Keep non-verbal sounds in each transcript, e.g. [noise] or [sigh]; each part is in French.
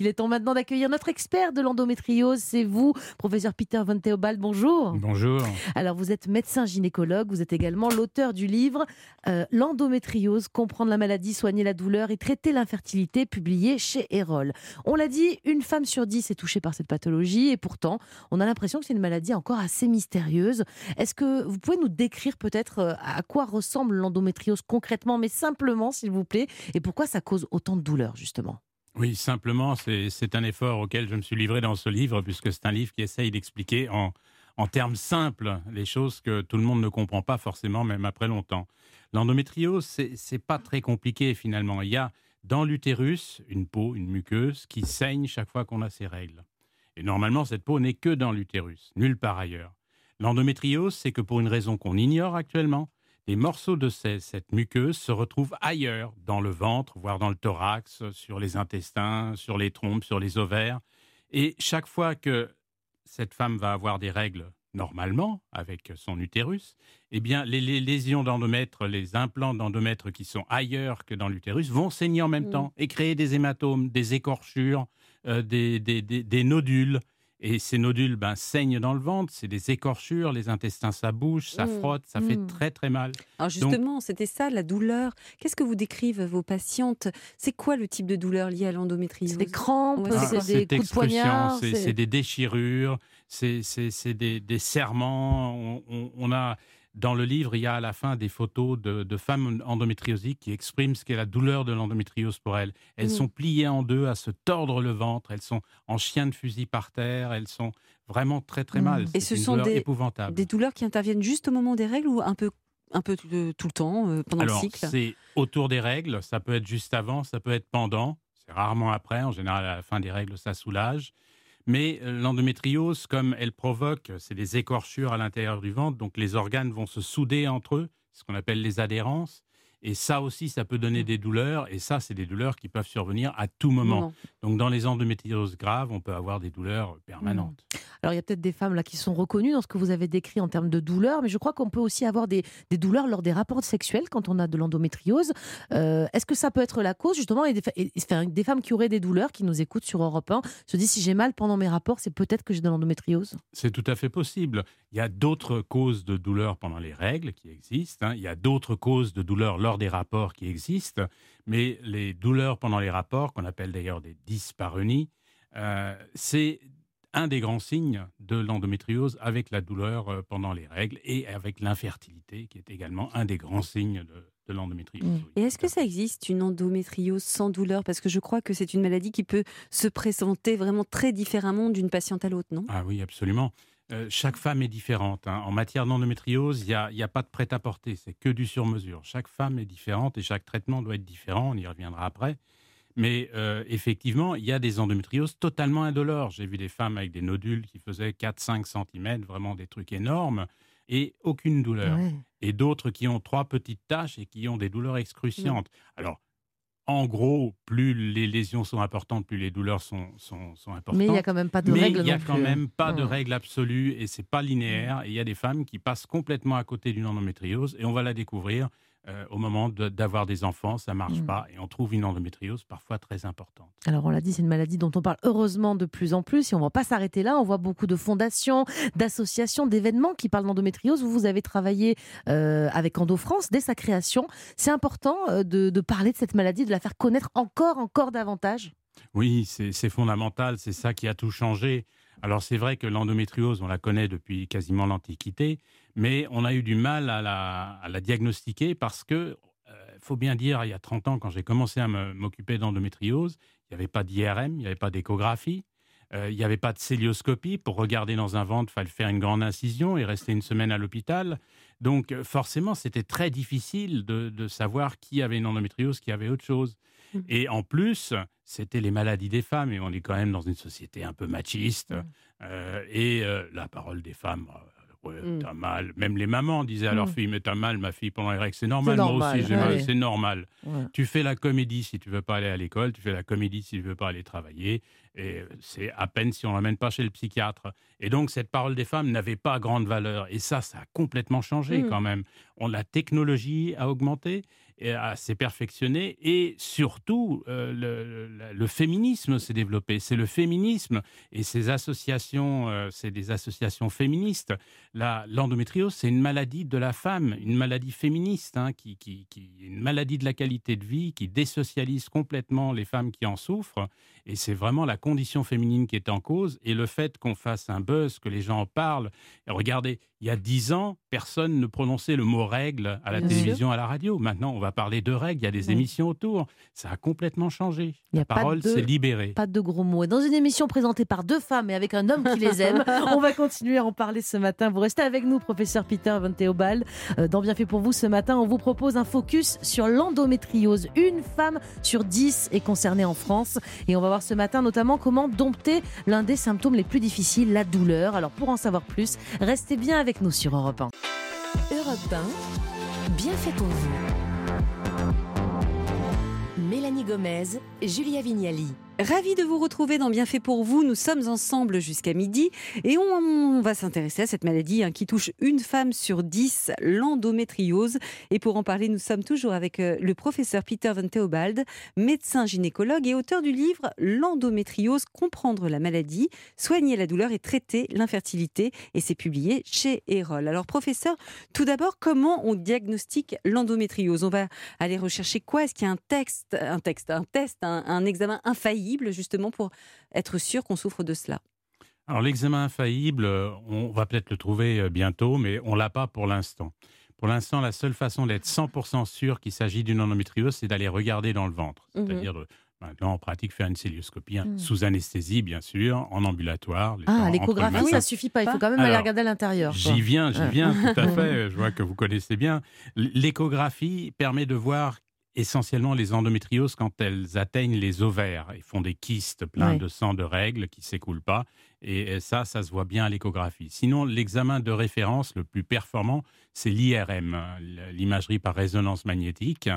Il est temps maintenant d'accueillir notre expert de l'endométriose, c'est vous, professeur Peter Van Theobald. Bonjour. Bonjour. Alors, vous êtes médecin gynécologue, vous êtes également l'auteur du livre euh, L'endométriose, comprendre la maladie, soigner la douleur et traiter l'infertilité, publié chez Erol. On l'a dit, une femme sur dix est touchée par cette pathologie et pourtant, on a l'impression que c'est une maladie encore assez mystérieuse. Est-ce que vous pouvez nous décrire peut-être euh, à quoi ressemble l'endométriose concrètement, mais simplement, s'il vous plaît, et pourquoi ça cause autant de douleur, justement? Oui, simplement, c'est un effort auquel je me suis livré dans ce livre, puisque c'est un livre qui essaye d'expliquer en, termes simples les choses que tout le monde ne comprend pas forcément, même après longtemps. L'endométriose, c'est pas très compliqué finalement. Il y a dans l'utérus une peau, une muqueuse, qui saigne chaque fois qu'on a ses règles. Et normalement, cette peau n'est que dans l'utérus, nulle part ailleurs. L'endométriose, c'est que pour une raison qu'on ignore actuellement, des morceaux de cette muqueuse se retrouvent ailleurs, dans le ventre, voire dans le thorax, sur les intestins, sur les trompes, sur les ovaires. Et chaque fois que cette femme va avoir des règles normalement avec son utérus, eh bien les, lésions d'endomètre, les implants d'endomètre qui sont ailleurs que dans l'utérus vont saigner en même mmh. temps et créer des hématomes, des écorchures, euh, des, nodules. Et ces nodules ben, saignent dans le ventre, c'est des écorchures, les intestins ça bouge, ça mmh. frotte, ça fait mmh. très très mal. Alors justement, c'était ça la douleur. Qu'est-ce que vous décrivent vos patientes? C'est quoi le type de douleur liée à l'endométriose? C'est des crampes, c'est des coups de poignard, c'est des déchirures, c'est des, des, serments. on, a dans le livre, il y a à la fin des photos de, femmes endométriosiques qui expriment ce qu'est la douleur de l'endométriose pour elles. Elles mmh. sont pliées en deux, à se tordre le ventre, elles sont en chien de fusil par terre, elles sont vraiment très très mmh. mal. Et ce sont des, des douleurs qui interviennent juste au moment des règles ou un peu un peu tout le temps euh, pendant le cycle? C'est autour des règles, ça peut être juste avant, ça peut être pendant, c'est rarement après, en général à la fin des règles ça soulage. Mais euh, l'endométriose, comme elle provoque, c'est des écorchures à l'intérieur du ventre, donc les organes vont se souder entre eux, ce qu'on appelle les adhérences. Et ça aussi, ça peut donner mmh. des douleurs. Et ça, c'est des douleurs qui peuvent survenir à tout moment. Donc, dans les endométrioses graves, on peut avoir des douleurs permanentes. Mmh. Alors, il y a peut-être des femmes là qui sont reconnues dans ce que vous avez décrit en termes de douleurs, mais je crois qu'on peut aussi avoir des, douleurs lors des rapports sexuels quand on a de l'endométriose. Euh, est-ce que ça peut être la cause, justement, et des, femmes qui auraient des douleurs, qui nous écoutent sur Europe 1, se disent si j'ai mal pendant mes rapports, c'est peut-être que j'ai de l'endométriose C'est tout à fait possible. Il y a d'autres causes de douleurs pendant les règles qui existent. Hein. Il y a d'autres causes de douleurs lors des rapports qui existent. Mais les douleurs pendant les rapports, qu'on appelle d'ailleurs des dyspareunies, euh, c'est un des grands signes de l'endométriose avec la douleur euh, pendant les règles et avec l'infertilité, qui est également un des grands signes de, l'endométriose. Mmh. Et est-ce que ça existe une endométriose sans douleur? Parce que je crois que c'est une maladie qui peut se présenter vraiment très différemment d'une patiente à l'autre, non? Ah oui, absolument. Euh, chaque femme est différente. Hein. En matière d'endométriose, il n'y a, a, pas de prêt-à-porter, c'est que du sur-mesure. Chaque femme est différente et chaque traitement doit être différent, on y reviendra après. Mais euh, effectivement, il y a des endométrioses totalement indolores. J'ai vu des femmes avec des nodules qui faisaient 4-5 cm, vraiment des trucs énormes, et aucune douleur. Et d'autres qui ont trois petites taches et qui ont des douleurs excruciantes. Alors, en gros, plus les lésions sont importantes, plus les douleurs sont, sont, sont importantes. Mais il n'y a quand même pas de règle. il n'y a quand même pas de règle absolue et c'est pas linéaire. Et il y a des femmes qui passent complètement à côté d'une endométriose et on va la découvrir euh, au moment d'avoir des enfants, ça marche mm. pas et on trouve une endométriose parfois très importante. Alors on l'a dit, c'est une maladie dont on parle heureusement de plus en plus et on ne va pas s'arrêter là. On voit beaucoup de fondations, d'associations, d'événements qui parlent d'endométriose. Vous, vous avez travaillé euh, avec Endo France dès sa création. C'est important euh, de, de parler de cette maladie, de la faire connaître encore, encore davantage. Oui, c'est fondamental. C'est ça qui a tout changé. Alors c'est vrai que l'endométriose, on la connaît depuis quasiment l'Antiquité, mais on a eu du mal à la, diagnostiquer parce que, euh, faut bien dire, il y a 30 ans, quand j'ai commencé à m'occuper d'endométriose, il n'y avait pas d'IRM, il n'y avait pas d'échographie, euh, il n'y avait pas de célioscopie. Pour regarder dans un ventre, il fallait faire une grande incision et rester une semaine à l'hôpital. Donc euh, forcément, c'était très difficile de, savoir qui avait une endométriose, qui avait autre chose. Mmh. Et en plus, c'était les maladies des femmes, et on est quand même dans une société un peu machiste. Mmh. Euh, et la parole des femmes, Ouais, mm. t'as mal. Même les mamans disaient à leur mm. fille, mais t'as mal, ma fille, pendant les règles. C'est normal, moi aussi, j'ai mal. C'est normal. Tu fais la comédie si tu veux pas aller à l'école, tu fais la comédie si tu veux pas aller travailler. Et c'est à peine si on l'emmène pas chez le psychiatre. Et donc, cette parole des femmes n'avait pas grande valeur. Et ça, ça a complètement changé mm. quand même. On, la technologie a augmenté s'est perfectionné et surtout euh, le, féminisme s'est développé. C'est le féminisme et ces associations, euh, c'est des associations féministes. L'endométriose, c'est une maladie de la femme, une maladie féministe, hein, qui, qui, une maladie de la qualité de vie qui désocialise complètement les femmes qui en souffrent. Et c'est vraiment la condition féminine qui est en cause et le fait qu'on fasse un buzz, que les gens en parlent. Et regardez, il y a dix ans, personne ne prononçait le mot règle à la télévision, à la radio. Maintenant, on va parler de règles, il y a des émissions autour. Ça a complètement changé. la parole s'est libérée. Pas de gros mots. Et dans une émission présentée par deux femmes et avec un homme qui les aime, [laughs] on va continuer à en parler ce matin. Vous restez avec nous, professeur Peter Van Theobald. Euh, dans Bien fait pour vous ce matin, on vous propose un focus sur l'endométriose. Une femme sur dix est concernée en France. Et on va voir ce matin notamment comment dompter l'un des symptômes les plus difficiles, la douleur. Alors pour en savoir plus, restez bien avec nous sur Europe 1. Europe 1, bien fait pour vous. Mélanie Gomez, Julia Vignali. Ravi de vous retrouver dans Bienfait pour vous. Nous sommes ensemble jusqu'à midi et on, va s'intéresser à cette maladie hein, qui touche une femme sur dix, l'endométriose. Et pour en parler, nous sommes toujours avec euh, le professeur Peter Van Theobald, médecin gynécologue et auteur du livre L'endométriose, comprendre la maladie, soigner la douleur et traiter l'infertilité. Et c'est publié chez Erol. Alors professeur, tout d'abord, comment on diagnostique l'endométriose? On va aller rechercher quoi? Est-ce qu'il y a un texte, un texte, un test, un examen infaillible? Justement pour être sûr qu'on souffre de cela Alors l'examen infaillible, euh, on va peut-être le trouver euh, bientôt, mais on l'a pas pour l'instant. Pour l'instant, la seule façon d'être 100% sûr qu'il s'agit d'une endométriose, c'est d'aller regarder dans le ventre. Mhm. C'est-à-dire, maintenant, en pratique, faire une célioscopie, hein, mhm. sous anesthésie, bien sûr, en ambulatoire. Ah, l'échographie, ça suffit pas. Il faut quand même aller regarder à l'intérieur. J'y viens, j'y viens, tout à [laughs] fait. Je vois que vous connaissez bien. L'échographie permet de voir essentiellement les endométrioses quand elles atteignent les ovaires. Ils font des kystes pleins de sang de règles qui s'écoulent pas. Et ça, ça se voit bien à l'échographie. Sinon, l'examen de référence le plus performant, c'est l'IRM, l'imagerie par résonance magnétique.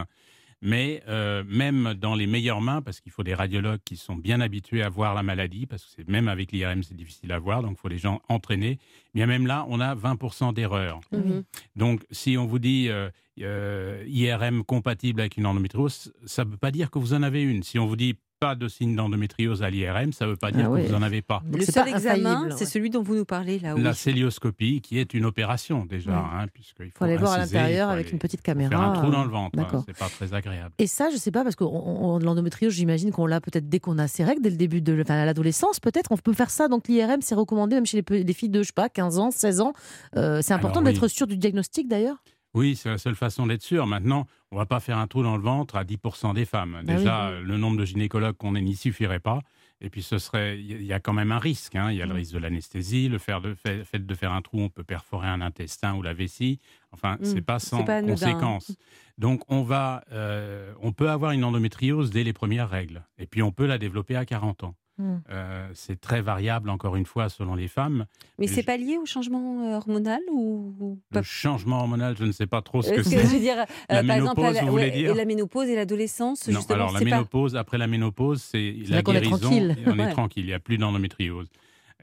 Mais euh, même dans les meilleures mains, parce qu'il faut des radiologues qui sont bien habitués à voir la maladie, parce que même avec l'IRM, c'est difficile à voir, donc il faut les gens entraînés. Bien même là, on a 20% d'erreurs. Mhm. Donc si on vous dit euh, euh, IRM compatible avec une endométriose, ça ne veut pas dire que vous en avez une. Si on vous dit pas de signe d'endométriose à l'IRM, ça ne veut pas dire ah que vous n'en avez pas. le seul examen, c'est celui dont vous nous parlez là. La célioscopie, qui est une opération déjà, hein, puisqu'il faut, aller voir à l'intérieur avec une petite caméra. Faire un trou dans le ventre, hein, c'est pas très agréable. Et ça, je ne sais pas, parce que l'endométriose, j'imagine qu'on l'a peut-être dès qu'on a ses règles, dès le début de l'adolescence, peut-être. On peut faire ça. Donc l'IRM, c'est recommandé même chez les, filles de, je sais pas, 15 ans, 16 ans. Euh, c'est important d'être sûr du diagnostic d'ailleurs? Oui, c'est la seule façon d'être sûr. Maintenant, on ne va pas faire un trou dans le ventre à 10% des femmes. Bah Déjà, le nombre de gynécologues qu'on ait n'y suffirait pas. Et puis, ce serait, il y a quand même un risque. Hein. Il y a le mm. risque de l'anesthésie, le fait de, faire un trou, on peut perforer un intestin ou la vessie. Enfin, ce mm. c'est pas sans conséquence. Donc, on va, euh, on peut avoir une endométriose dès les premières règles. Et puis, on peut la développer à 40 ans. Hmm. Euh, c'est très variable, encore une fois, selon les femmes. Mais c'est pas lié au changement euh, hormonal ou, Le changement hormonal, je ne sais pas trop ce que, c'est. Je veux dire, la ménopause, vous voulez dire La ménopause et l'adolescence, justement. alors la ménopause, après la ménopause, c'est la guérison. On est tranquille. On est tranquille, il n'y a plus d'endométriose.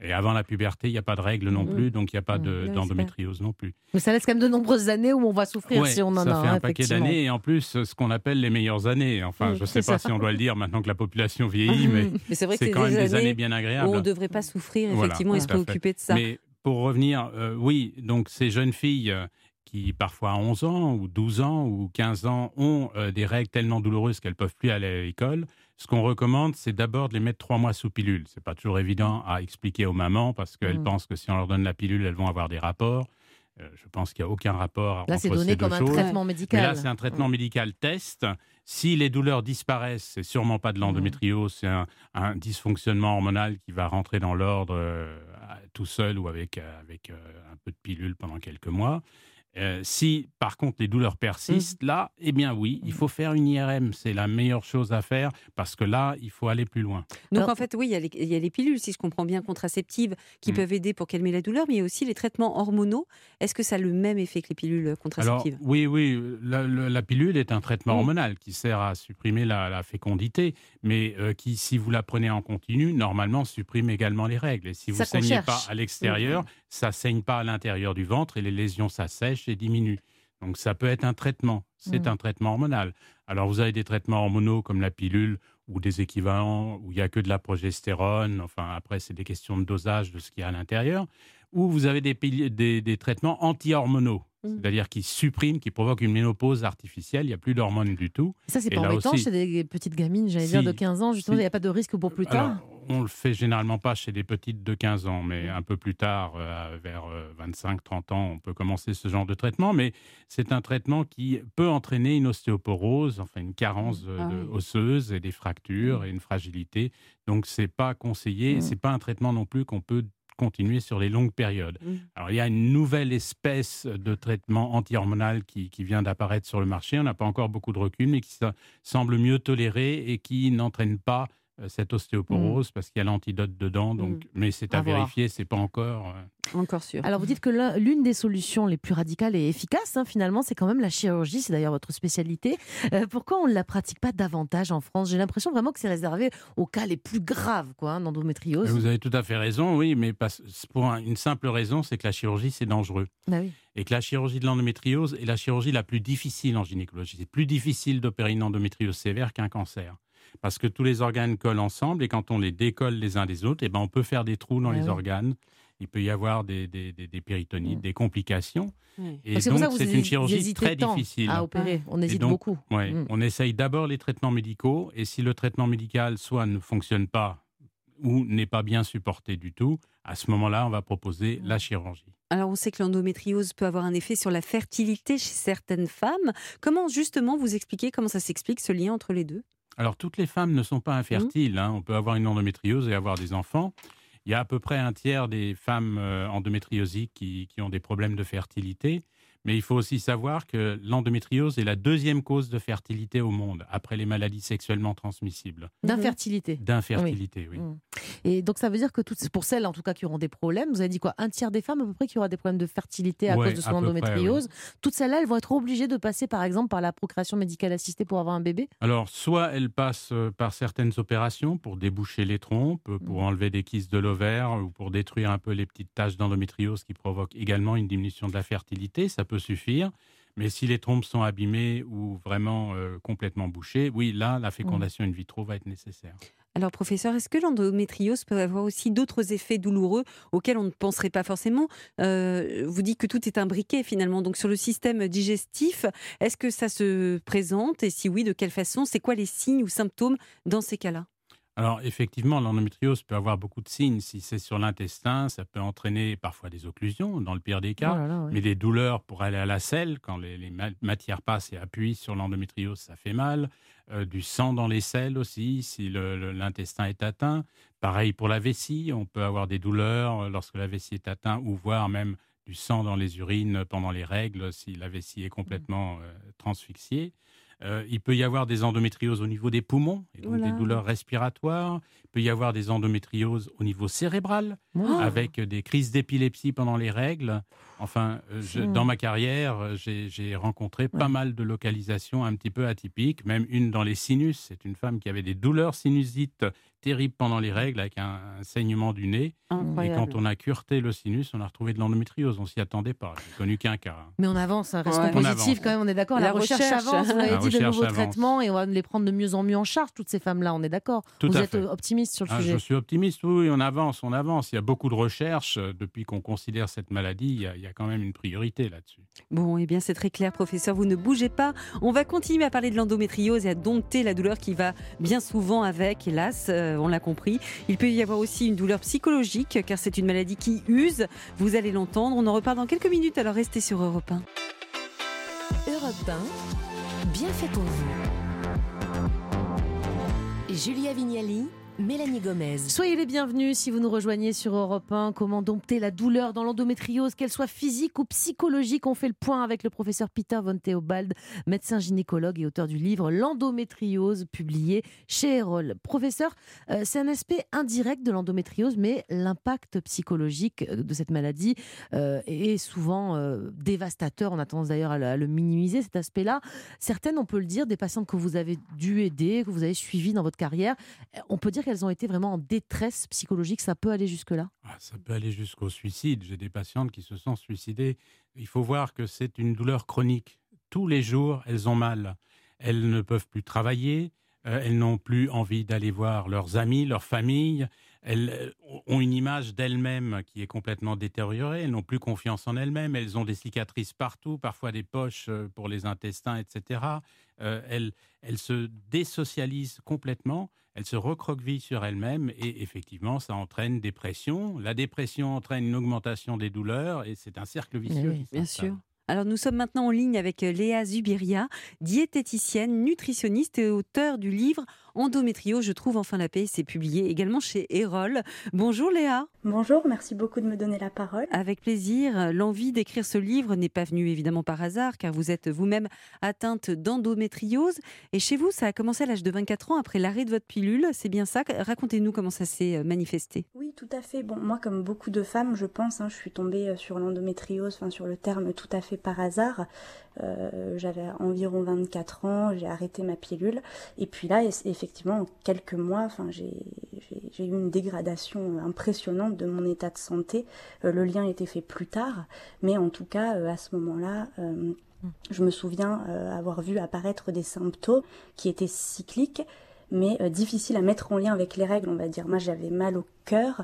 Et avant la puberté, il n'y a pas de règles non mm. plus, donc il n'y a pas mm. d'endométriose non plus. Mais ça laisse quand même de nombreuses années où on va souffrir si on en a. Ça fait un paquet d'années et en plus ce qu'on appelle les meilleures années. Enfin, je ne sais pas si on doit le dire maintenant que la population vieillit, mais, [laughs] c'est quand même des années bien agréables. on ne devrait pas souffrir effectivement et se préoccuper de ça. Mais pour revenir, euh, oui, donc ces jeunes filles euh, qui parfois à 11 ans ou 12 ans ou 15 ans ont euh, des règles tellement douloureuses qu'elles ne peuvent plus aller à l'école, ce qu'on recommande, c'est d'abord de les mettre trois mois sous pilule. C'est pas toujours évident à expliquer aux mamans parce qu'elles mm. pensent que si on leur donne la pilule, elles vont avoir des rapports. Euh, je pense qu'il n'y a aucun rapport. Là, c'est donné comme un traitement médical. là, c'est un traitement médical test. Si les douleurs disparaissent, c'est sûrement pas de l'endométriose, c'est un, dysfonctionnement hormonal qui va rentrer dans l'ordre euh, tout seul ou avec, euh, avec un peu de pilule pendant quelques mois. Euh, si par contre les douleurs persistent, mmh. là, eh bien oui, il mmh. faut faire une IRM. C'est la meilleure chose à faire parce que là, il faut aller plus loin. Donc en fait, oui, il y, a les, pilules, si je comprends bien, contraceptives qui mmh. peuvent aider pour calmer la douleur, mais il y a aussi les traitements hormonaux. Est-ce que ça a le même effet que les pilules contraceptives? Oui, oui, la, pilule est un traitement hormonal qui sert à supprimer la, fécondité, mais euh, qui, si vous la prenez en continu, normalement supprime également les règles. Et si vous ne saignez pas à l'extérieur, ça saigne pas à l'intérieur du ventre et les lésions s'assèchent et diminuent. Donc ça peut être un traitement, c'est Mhm. un traitement hormonal. Alors vous avez des traitements hormonaux comme la pilule ou des équivalents où il n'y a que de la progestérone, enfin après c'est des questions de dosage de ce qu'il y a à l'intérieur, ou vous avez des, des, des traitements anti-hormonaux, Mhm. c'est-à-dire qui suppriment, qui provoquent une ménopause artificielle, il n'y a plus d'hormones du tout. Ça, c'est pas embêtant aussi- chez des petites gamines, j'allais Si, dire, de 15 ans. Justement, il si. n'y a pas de risque pour plus tard. Alors, on le fait généralement pas chez les petites de 15 ans, mais un peu plus tard, euh, vers 25-30 ans, on peut commencer ce genre de traitement. Mais c'est un traitement qui peut entraîner une ostéoporose, enfin une carence euh, Ah de- oui. osseuse et des fractures et une fragilité. Donc c'est pas conseillé. Mm. C'est pas un traitement non plus qu'on peut continuer sur les longues périodes. Mm. Alors, il y a une nouvelle espèce de traitement anti-hormonal qui, qui vient d'apparaître sur le marché. On n'a pas encore beaucoup de recul, mais qui se- semble mieux toléré et qui n'entraîne pas euh, cette ostéoporose parce qu'il y a l'antidote dedans. Donc, Mais c'est à, À vérifier, c'est pas encore. euh, Encore sûr. Alors, vous dites que l'un- l'une des solutions les plus radicales et efficaces, hein, finalement, c'est quand même la chirurgie. C'est d'ailleurs votre spécialité. Euh, pourquoi on ne la pratique pas davantage en France? J'ai l'impression vraiment que c'est réservé aux cas les plus graves, quoi, hein, d'endométriose. Vous avez tout à fait raison, oui, mais pas- pour un- une simple raison, c'est que la chirurgie, c'est dangereux. Ah oui. Et que la chirurgie de l'endométriose est la chirurgie la plus difficile en gynécologie. C'est plus difficile d'opérer une endométriose sévère qu'un cancer. Parce que tous les organes collent ensemble et quand on les décolle les uns des autres, eh ben on peut faire des trous dans Ah les oui. organes. Il peut y avoir des, des, des- des péritonites, Mm. des complications. Oui. Et Donc, C'est une chirurgie très difficile. à opérer. On hésite donc, beaucoup. Ouais, Mm. On essaye d'abord les traitements médicaux et si le traitement médical soit ne fonctionne pas ou n'est pas bien supporté du tout, à ce moment-là, on va proposer la chirurgie. Alors, on sait que l'endométriose peut avoir un effet sur la fertilité chez certaines femmes. Comment, justement, vous expliquez comment ça s'explique, ce lien entre les deux? Alors, toutes les femmes ne sont pas infertiles. hein. On peut avoir une endométriose et avoir des enfants. Il y a à peu près un tiers des femmes euh, endométriosiques qui, qui ont des problèmes de fertilité. Mais il faut aussi savoir que l'endométriose est la deuxième cause de fertilité au monde, après les maladies sexuellement transmissibles. D'infertilité. D'infertilité, oui. Mm. Et donc ça veut dire que toutes, pour celles en tout cas qui auront des problèmes, vous avez dit quoi Un tiers des femmes à peu près qui aura des problèmes de fertilité à Ouais, cause de son près, endométriose. Toutes celles-là, elles vont être obligées de passer par exemple par la procréation médicale assistée pour avoir un bébé? Alors, soit elle passe euh, par certaines opérations pour déboucher les trompes, euh, pour Mm. enlever des kystes de l'ovaire ou pour détruire un peu les petites taches d'endométriose qui provoquent également une diminution de la fertilité, ça peut suffire. Mais si les trompes sont abîmées ou vraiment euh, complètement bouchées, oui, là, la fécondation in vitro va être nécessaire. Alors, professeur, est-ce que l'endométriose peut avoir aussi d'autres effets douloureux auxquels on ne penserait pas forcément? Euh, Vous dites que tout est imbriqué finalement, donc sur le système digestif, est-ce que ça se présente? Et si oui, de quelle façon? C'est quoi les signes ou symptômes dans ces cas-là? Alors, effectivement, l'endométriose peut avoir beaucoup de signes. Si c'est sur l'intestin, ça peut entraîner parfois des occlusions, dans le pire des cas. Oh là là, ouais. Mais des douleurs pour aller à la selle, quand les, les ma- matières passent et appuient sur l'endométriose, ça fait mal. Euh, du sang dans les selles aussi, si l'intestin est atteint. Pareil pour la vessie, on peut avoir des douleurs euh, lorsque la vessie est atteinte, ou voire même du sang dans les urines pendant les règles, si la vessie est complètement euh, transfixiée. Euh, il peut y avoir des endométrioses au niveau des poumons, et donc des douleurs respiratoires. Il peut y avoir des endométrioses au niveau cérébral, Oh. avec des crises d'épilepsie pendant les règles. Enfin, euh, je- dans ma carrière, euh, j'ai rencontré pas mal de localisations un petit peu atypiques, même une dans les sinus. C'est une femme qui avait des douleurs sinusites terribles pendant les règles, avec un, un saignement du nez. Et quand on a cureté le sinus, on a retrouvé de l'endométriose. On s'y attendait pas. J'ai connu qu'un cas. hein. Mais on avance, hein, restons Ouais. On positifs avance. quand même, on est d'accord. La, La recherche, recherche. avance, vous dit de nouveaux avance. traitements et on va les prendre de mieux en mieux en charge, toutes ces femmes-là, on est d'accord. Vous à êtes fait. optimiste sur le Ah, sujet. je suis optimiste, oui, on avance, on avance. Il y a beaucoup de recherches. euh, Depuis qu'on considère cette maladie, il y a, il y a quand même une priorité là-dessus. Bon, eh bien, c'est très clair, professeur. Vous ne bougez pas. On va continuer à parler de l'endométriose et à dompter la douleur qui va bien souvent avec, hélas, euh, on l'a compris. Il peut y avoir aussi une douleur psychologique, car c'est une maladie qui use. Vous allez l'entendre. On en reparle dans quelques minutes, alors restez sur Europe 1. Europe 1, bien fait pour vous. Julia Vignali, Mélanie Gomez. Soyez les bienvenus si vous nous rejoignez sur Europe 1. Comment dompter la douleur dans l'endométriose, qu'elle soit physique ou psychologique On fait le point avec le professeur Peter von Theobald, médecin gynécologue et auteur du livre L'endométriose, publié chez Erol. Professeur, euh, c'est un aspect indirect de l'endométriose, mais l'impact psychologique euh, de cette maladie euh, est souvent dévastateur. On a tendance d'ailleurs à, le- minimiser, cet aspect-là. Certaines, on peut le dire, des patientes que vous avez dû aider, que vous avez suivies dans votre carrière, on peut dire qu'elles ont été vraiment en détresse psychologique Ça peut aller jusque-là? Ah, Ça peut aller jusqu'au suicide. J'ai des patientes qui se sont suicidées. Il faut voir que c'est une douleur chronique. Tous les jours, elles ont mal. Elles ne peuvent plus travailler, euh, elles n'ont plus envie d'aller voir leurs amis, leur famille, elles euh, ont une image d'elles-mêmes qui est complètement détériorée, elles n'ont plus confiance en elles-mêmes, elles ont des cicatrices partout, parfois des poches euh, pour les intestins, etc. elles, elles se désocialisent complètement, elles se recroquevillent sur elles-mêmes et effectivement, ça entraîne des pressions. La dépression entraîne une augmentation des douleurs et c'est un cercle vicieux. Oui, bien sûr. Alors nous sommes maintenant en ligne avec euh, Léa Zubiria, diététicienne, nutritionniste et auteur du livre Endométrio, je trouve enfin la paix. C'est publié également chez Erol. Bonjour Léa. Bonjour, merci beaucoup de me donner la parole. Avec plaisir. L'envie d'écrire ce livre n'est pas venue évidemment par hasard, car vous êtes vous-même atteinte d'endométriose. Et chez vous, ça a commencé à l'âge de 24 ans après l'arrêt de votre pilule. C'est bien ça Racontez-nous comment ça s'est euh, manifesté. Oui, tout à fait. Bon, moi, comme beaucoup de femmes, je pense, hein, je suis tombée euh, sur l'endométriose, enfin sur le terme tout à fait par hasard. Euh, j'avais environ 24 ans, j'ai arrêté ma pilule. Et puis là, effectivement, en quelques mois, enfin, j'ai eu une dégradation impressionnante de mon état de santé. Euh, le lien était fait plus tard, mais en tout cas, euh, à ce moment-là, je me souviens avoir vu apparaître des symptômes qui étaient cycliques, mais difficiles à mettre en lien avec les règles, on va dire. Moi, j'avais mal au cœur.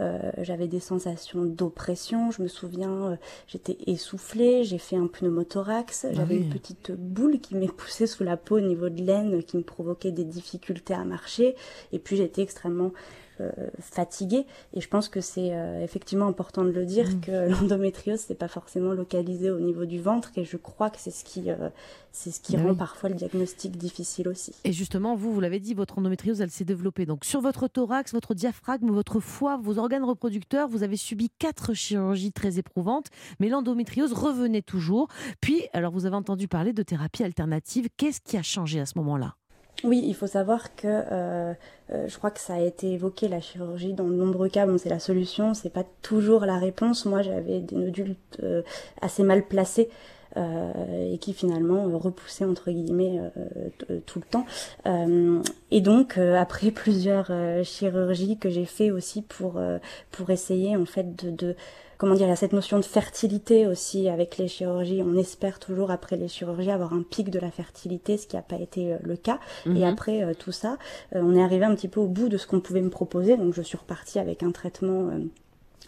Euh, j'avais des sensations d'oppression. Je me souviens, euh, j'étais essoufflée, j'ai fait un pneumothorax, ah j'avais une petite boule qui m'est poussée sous la peau au niveau de l'aine, qui me provoquait des difficultés à marcher. Et puis j'étais extrêmement euh, fatiguée. Et je pense que c'est euh, effectivement important de le dire mm. que [laughs] l'endométriose n'est pas forcément localisé au niveau du ventre. Et je crois que c'est ce qui, euh, c'est ce qui bah rend parfois le diagnostic difficile aussi. Et justement, vous, vous l'avez dit, votre endométriose, elle s'est développée. Donc sur votre thorax, votre diaphragme, votre foie, vos organes reproducteurs, vous avez subi quatre chirurgies très éprouvantes, mais l'endométriose revenait toujours. Puis, alors vous avez entendu parler de thérapie alternative. Qu'est-ce qui a changé à ce moment-là? Oui, il faut savoir que euh, euh, je crois que ça a été évoqué la chirurgie dans de nombreux cas. Bon, c'est la solution, c'est pas toujours la réponse. Moi, j'avais des nodules euh, assez mal placés. et qui finalement repoussaient entre guillemets tout le temps. et donc après [laughs] plusieurs chirurgies que j'ai fait aussi pour pour essayer en fait de, de comment dire, il y a cette notion de fertilité aussi avec les chirurgies. On espère toujours après les chirurgies avoir un pic de la fertilité, ce qui n'a pas été euh, le cas. Et mhm. après euh, tout ça, euh, on est arrivé un petit peu au bout de ce qu'on pouvait me proposer. Donc je suis repartie avec un traitement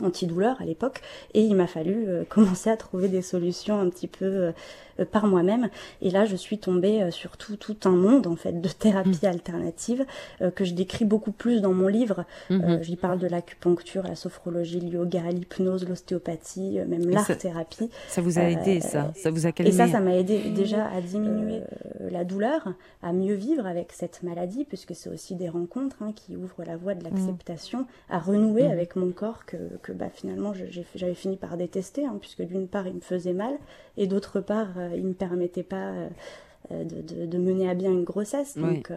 antidouleur à l'époque et il m'a fallu [laughs] commencer à trouver des solutions un petit peu par moi-même. Et là, je suis tombée euh, sur tout, tout un monde en fait de thérapie mm. alternative euh, que je décris beaucoup plus dans mon livre. Mm-hmm. J'y parle de l'acupuncture, la sophrologie, le yoga, l'hypnose, l'ostéopathie, même l'art-thérapie. Ça vous a aidé, ça Ça vous a calmé Et ça, ça m'a aidé déjà à diminuer la douleur, à mieux vivre avec cette maladie, puisque c'est aussi des rencontres hein, qui ouvrent la voie de mm. l'acceptation, à renouer mm. avec mon corps que, que bah, finalement j'avais fini par détester, hein, puisque d'une part il me faisait mal, et d'autre part euh, il ne me permettait pas euh, euh, de, mener à bien une grossesse. Donc,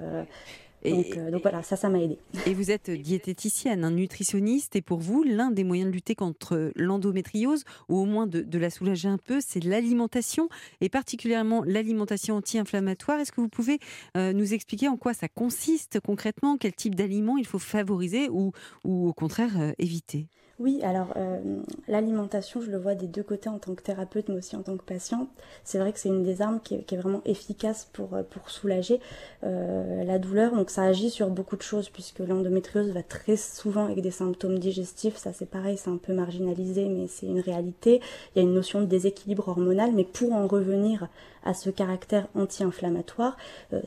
donc, voilà, ça, ça m'a aidé. Et vous êtes diététicienne, un nutritionniste, et pour vous, l'un des moyens de lutter contre l'endométriose, ou au moins de, la soulager un peu, c'est l'alimentation, et particulièrement l'alimentation anti-inflammatoire. Est-ce que vous pouvez nous expliquer en quoi ça consiste concrètement, quel type d'aliments il faut favoriser ou, ou au contraire éviter? Oui, alors euh, l'alimentation, je le vois des deux côtés en tant que thérapeute, mais aussi en tant que patiente. C'est vrai que c'est une des armes qui est, vraiment efficace pour, euh, pour soulager euh, la douleur. Donc ça agit sur beaucoup de choses, puisque l'endométriose va très souvent avec des symptômes digestifs. Ça c'est pareil, c'est un peu marginalisé, mais c'est une réalité. Il y a une notion de déséquilibre hormonal, mais pour en revenir à ce caractère anti-inflammatoire,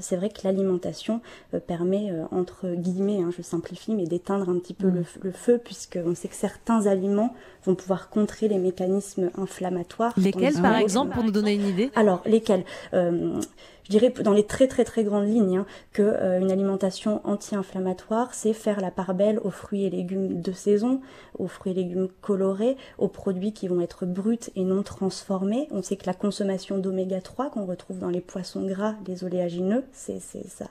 c'est vrai que l'alimentation permet, entre guillemets, hein, je simplifie, mais d'éteindre un petit peu mmh. le, le, feu, puisqu'on sait que certains certains aliments vont pouvoir contrer les mécanismes inflammatoires. Lesquels, par exemple, pour nous donner une idée? Alors, lesquels? Euh, je dirais dans les très très très grandes lignes hein, que euh, une alimentation anti-inflammatoire, c'est faire la part belle aux fruits et légumes de saison, aux fruits et légumes colorés, aux produits qui vont être bruts et non transformés. On sait que la consommation d'oméga 3 qu'on retrouve dans les poissons gras, les oléagineux, c'est, ça,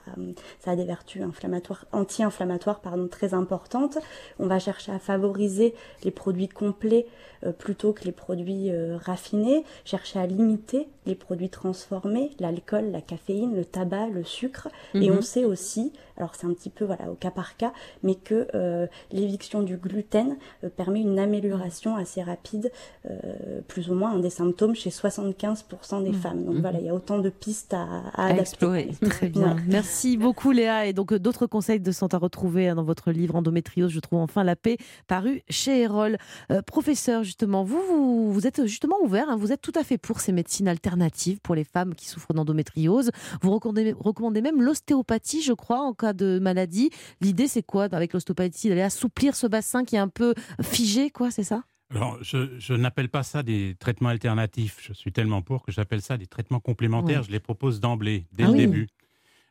a des vertus inflammatoires, anti-inflammatoires très importantes. On va chercher à favoriser les produits complets plutôt que les produits euh, raffinés, chercher à limiter les produits transformés, l'alcool, la caféine, le tabac, le sucre. Et Mhm. on sait aussi, alors c'est un petit peu voilà au cas par cas, mais que euh, l'éviction du gluten euh, permet une amélioration assez rapide, euh, plus ou moins, hein, des symptômes chez 75% des Mhm. femmes. Donc voilà, il y a autant de pistes à, à À adapter. explorer. [laughs] Très bien. Ouais. Merci beaucoup Léa. Et donc euh, d'autres conseils de santé à retrouver hein, dans votre livre Endométriose, je trouve enfin la paix, paru chez Erol. Euh, professeur, justement, vous, vous, vous êtes justement ouvert, hein, vous êtes tout à fait pour ces médecines alternatives pour les femmes qui souffrent d'endométriose. Vous recommandez, recommandez même l'ostéopathie, je crois, en cas de maladie. L'idée, c'est quoi avec l'ostéopathie D'aller assouplir ce bassin qui est un peu figé, quoi, c'est ça? Alors, je, je n'appelle pas ça des traitements alternatifs. Je suis tellement pour que j'appelle ça des traitements complémentaires. Ouais. Je les propose d'emblée, dès Ah le oui. début.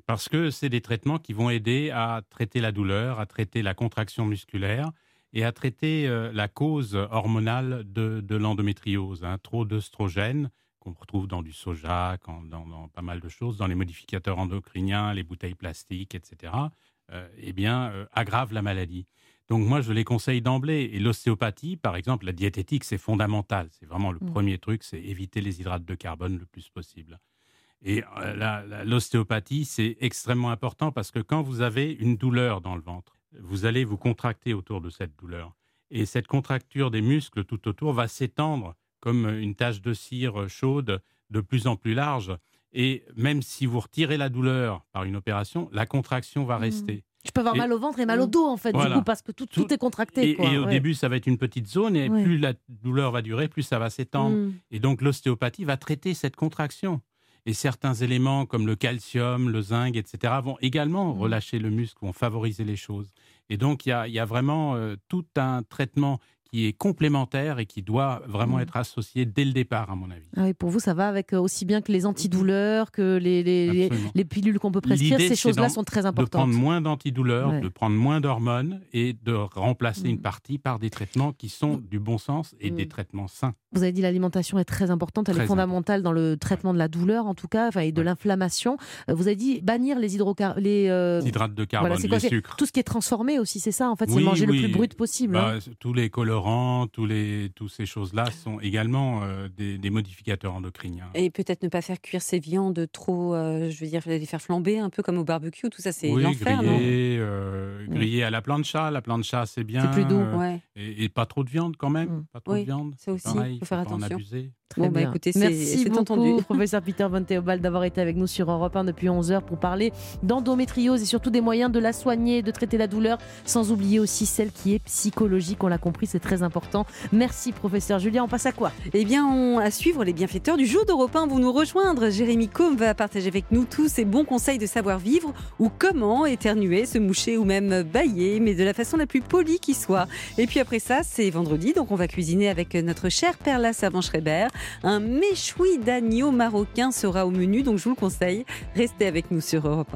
Parce que c'est des traitements qui vont aider à traiter la douleur, à traiter la contraction musculaire et à traiter euh, la cause hormonale de, de l'endométriose. hein. Trop d'œstrogènes qu'on retrouve dans du soja, quand- dans, dans pas mal de choses, dans les modificateurs endocriniens, les bouteilles plastiques, etc., euh, eh bien, euh, aggravent la maladie. Donc moi, je les conseille d'emblée. Et l'ostéopathie, par exemple, la diététique, c'est fondamental. C'est vraiment le Mm. premier truc, c'est éviter les hydrates de carbone le plus possible. Et euh, l'ostéopathie, c'est extrêmement important parce que quand vous avez une douleur dans le ventre, vous allez vous contracter autour de cette douleur. Et cette contracture des muscles tout autour va s'étendre comme une tache de cire chaude de plus en plus large. Et même si vous retirez la douleur par une opération, la contraction va Mm. rester. Je peux avoir Et- mal au ventre et mal au dos, en fait, Voilà. du coup, parce que tout, tout Tout- est contracté. Et, quoi. et au Ouais. début, ça va être une petite zone, et Ouais. plus la douleur va durer, plus ça va s'étendre. Mm. Et donc l'ostéopathie va traiter cette contraction. Et certains éléments comme le calcium, le zinc, etc., vont également Mm. relâcher le muscle, vont favoriser les choses. Et donc il y a, il y a vraiment euh, tout un traitement qui est complémentaire et qui doit vraiment Mm. être associé dès le départ, à mon avis. Ah oui, pour vous, ça va avec euh, aussi bien que les antidouleurs, que les, pilules qu'on peut prescrire. Ces choses-là sont très De importantes. prendre moins d'antidouleurs, Ouais. de prendre moins d'hormones et de remplacer une partie par des traitements qui sont du bon sens et des traitements sains. Vous avez dit l'alimentation est très importante, elle est fondamentale dans le traitement de la douleur, en tout cas, enfin, et de Ouais. l'inflammation. Euh, Vous avez dit bannir les hydrocarbures, les euh, Hydrates de carbone, voilà, quoi, les sucres. tout ce qui est transformé aussi, c'est ça en fait, c'est Oui, manger le plus brut possible. Bah, hein. tous les colorants, tous les, tous ces choses-là sont également euh, des, des modificateurs endocriniens. Et peut-être ne pas faire cuire ces viandes trop, euh, je veux dire, les faire flamber un peu comme au barbecue, tout ça, c'est oui, l'enfer, euh, grillé à la plancha. La plancha, c'est bien. C'est plus doux. euh, Ouais. et, et pas trop de viande quand même. Mm. Pas trop Oui, de viande. ça c'est aussi, pareil, faut faire pas en attention. abuser. Très Bon, bah, bien. écoutez, Merci beaucoup, entendu. [laughs] professeur Peter Van Theobald, d'avoir été avec nous sur Europe 1 depuis 11 heures pour parler d'endométriose et surtout des moyens de la soigner, de traiter la douleur, sans oublier aussi celle qui est psychologique. On l'a compris, c'est très important. Merci, professeur Julien. On passe à quoi? Eh bien, on, à suivre, les bienfaiteurs du jour d'Europe 1 vont nous rejoindre. Jérémy Combe va partager avec nous tous ses bons conseils de savoir-vivre ou comment éternuer, se moucher ou même bailler, mais de la façon la plus polie qui soit. Et puis après ça, c'est vendredi, donc on va cuisiner avec notre cher Perla Savant-Schreiber. Un méchoui d'agneau marocain sera au menu, donc je vous le conseille. Restez avec nous sur Europe 1.